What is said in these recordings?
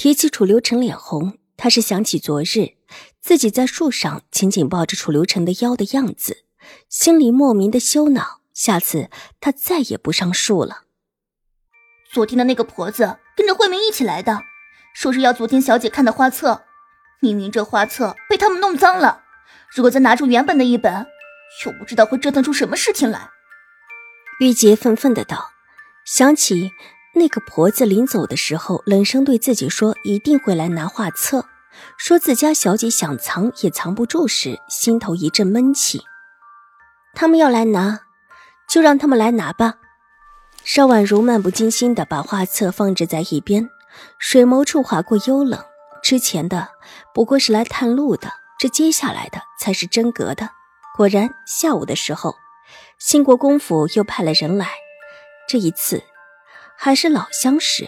提起楚留臣，脸红。他是想起昨日自己在树上紧紧抱着楚留臣的腰的样子，心里莫名的羞恼。下次他再也不上树了。昨天的那个婆子跟着慧明一起来的，说是要昨天小姐看的画册。明明这画册被他们弄脏了，如果再拿出原本的一本，又不知道会折腾出什么事情来。玉洁愤愤的道：“想起。”那个婆子临走的时候，冷声对自己说：“一定会来拿画册。”说自家小姐想藏也藏不住时，心头一阵闷气。他们要来拿，就让他们来拿吧。邵婉如漫不经心的把画册放置在一边，水眸处划过幽冷。之前的不过是来探路的，这接下来的才是真格的。果然，下午的时候，兴国公府又派了人来，这一次。还是老相识，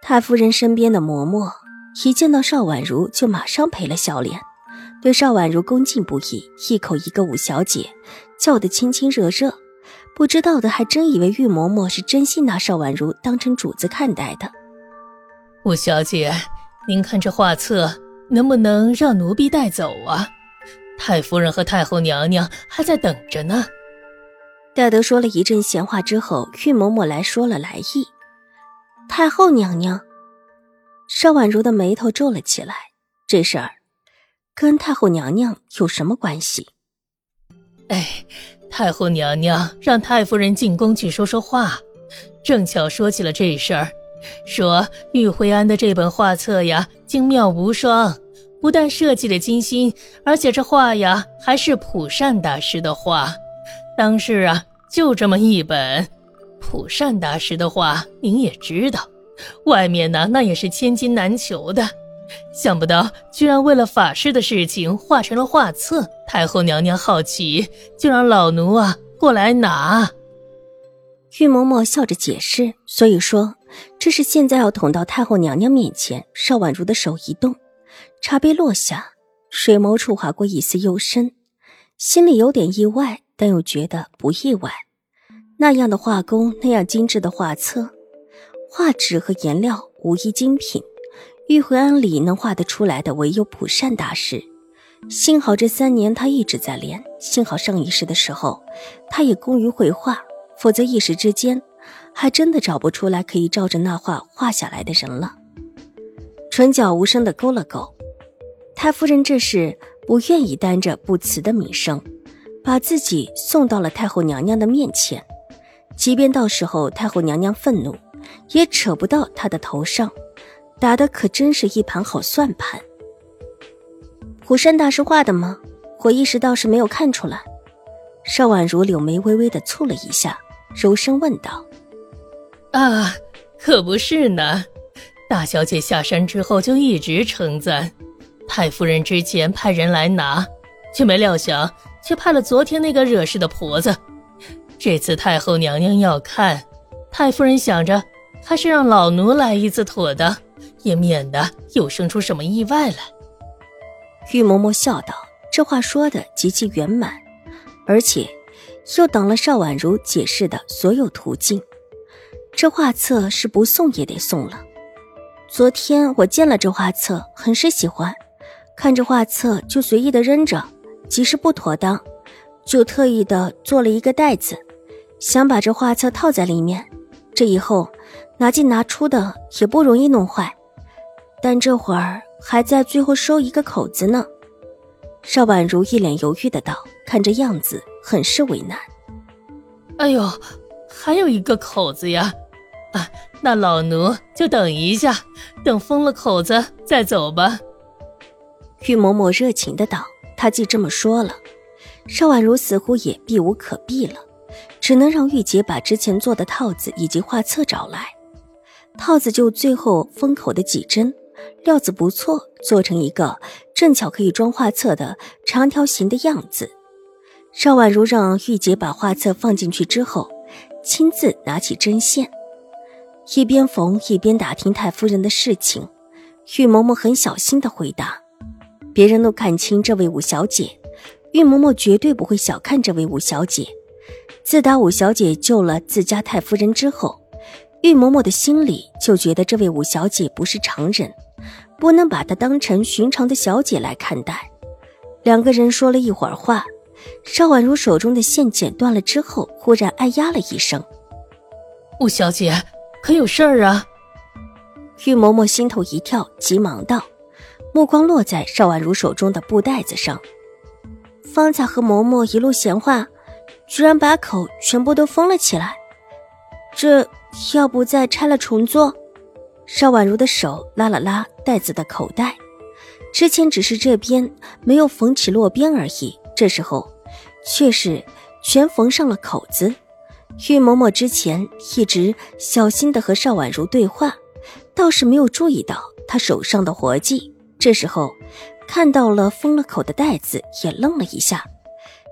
太夫人身边的嬷嬷一见到邵婉如就马上赔了笑脸，对邵婉如恭敬不已，一口一个五小姐，叫得亲亲热热。不知道的还真以为玉嬷嬷是真心拿邵婉如当成主子看待的。五小姐，您看这画册能不能让奴婢带走啊？太夫人和太后娘娘还在等着呢。戴德说了一阵闲话之后，玉嬷嬷来说了来意。太后娘娘，邵婉如的眉头皱了起来。这事儿跟太后娘娘有什么关系？哎，太后娘娘让太夫人进宫去说说话，正巧说起了这事儿，说玉慧安的这本画册呀，精妙无双，不但设计的精心，而且这画呀还是普善大师的画。当时啊，就这么一本，普善大师的话，您也知道，外面呢那也是千金难求的。想不到居然为了法师的事情画成了画册。太后娘娘好奇，就让老奴啊过来拿。玉嬷嬷笑着解释，所以说这是现在要捅到太后娘娘面前。邵婉如的手一动，茶杯落下，水眸处划过一丝幽深，心里有点意外。但又觉得不意外，那样的画工，那样精致的画册，画纸和颜料无一精品。玉回庵里能画得出来的，唯有普善大师。幸好这三年他一直在练，幸好上一世的时候他也工于绘画，否则一时之间还真的找不出来可以照着那画画下来的人了。唇角无声的勾了勾，太夫人这是不愿意担着不辞的名声。把自己送到了太后娘娘的面前，即便到时候太后娘娘愤怒，也扯不到她的头上。打的可真是一盘好算盘。虎山大师画的吗？我一时倒是没有看出来。邵婉如柳眉微微的蹙了一下，柔声问道：“啊，可不是呢。大小姐下山之后就一直称赞，太夫人之前派人来拿，却没料想。”却派了昨天那个惹事的婆子。这次太后娘娘要看，太夫人想着还是让老奴来一次妥当，也免得又生出什么意外来。玉嬷嬷笑道：“这话说的极其圆满，而且又挡了邵婉如解释的所有途径。这画册是不送也得送了。昨天我见了这画册，很是喜欢，看着画册就随意的扔着。”即使不妥当，就特意的做了一个袋子，想把这画册套在里面，这以后拿进拿出的也不容易弄坏。但这会儿还在最后收一个口子呢。邵婉如一脸犹豫的道，看这样子很是为难。哎呦，还有一个口子呀！啊，那老奴就等一下，等封了口子再走吧。玉嬷嬷热情的道。他既这么说了，邵婉如似乎也避无可避了，只能让玉洁把之前做的套子以及画册找来。套子就最后封口的几针，料子不错，做成一个正巧可以装画册的长条形的样子。邵婉如让玉洁把画册放进去之后，亲自拿起针线，一边缝一边打听太夫人的事情。玉嬷嬷很小心的回答：“别人都看清这位五小姐，玉嬷嬷绝对不会小看这位五小姐。自打五小姐救了自家太夫人之后，玉嬷嬷的心里就觉得这位五小姐不是常人，不能把她当成寻常的小姐来看待。”两个人说了一会儿话。邵婉如手中的线剪断了之后，忽然哎呀了一声：“五小姐，可有事儿啊？”玉嬷嬷心头一跳，急忙道，目光落在邵婉如手中的布袋子上。方才和嬷嬷一路闲话，居然把口全部都封了起来。这要不再拆了重做？邵婉如的手拉了拉袋子的口袋，之前只是这边没有缝起落边而已。这时候，却是全缝上了口子。玉嬷嬷之前一直小心的和邵婉如对话，倒是没有注意到她手上的活计。这时候看到了封了口的袋子，也愣了一下。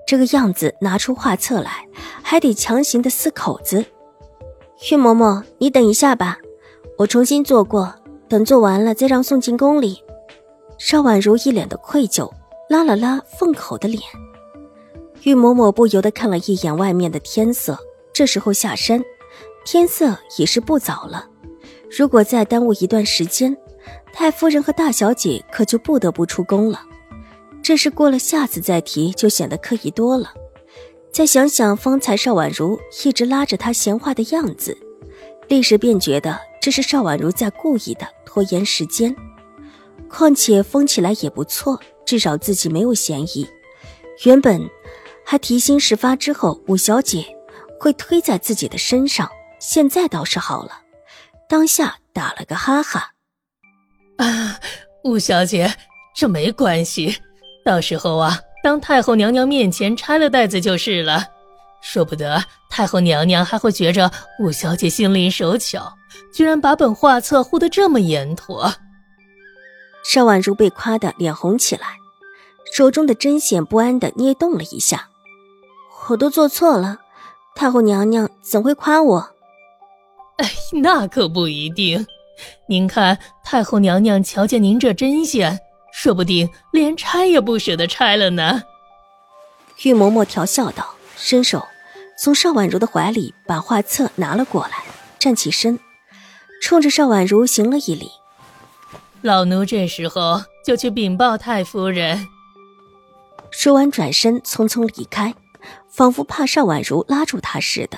这个样子拿出画册来，还得强行的撕口子。玉嬷嬷，你等一下吧，我重新做过，等做完了再让送进宫里。邵婉如一脸的愧疚。拉了拉凤口的脸，玉嬷嬷不由得看了一眼外面的天色。这时候下山，天色已是不早了。如果再耽误一段时间，太夫人和大小姐可就不得不出宫了。这事过了下次再提，就显得刻意多了。再想想方才邵婉如一直拉着他闲话的样子，立时便觉得这是邵婉如在故意的拖延时间。况且封起来也不错。至少自己没有嫌疑。原本还提心事发，之后五小姐会推在自己的身上，现在倒是好了，当下打了个哈哈。啊，五小姐，这没关系，到时候啊，当太后娘娘面前拆了袋子就是了。说不得太后娘娘还会觉着五小姐心灵手巧，居然把本画册护得这么严妥。邵婉如被夸得脸红起来，手中的针线不安地捏动了一下。我都做错了，太后娘娘怎会夸我？哎，那可不一定。您看，太后娘娘瞧见您这针线，说不定连拆也不舍得拆了呢。玉嬷嬷调笑道，伸手从邵婉如的怀里把画册拿了过来，站起身，冲着邵婉如行了一礼。老奴这时候就去禀报太夫人。说完，转身匆匆离开，仿佛怕邵婉如拉住他似的。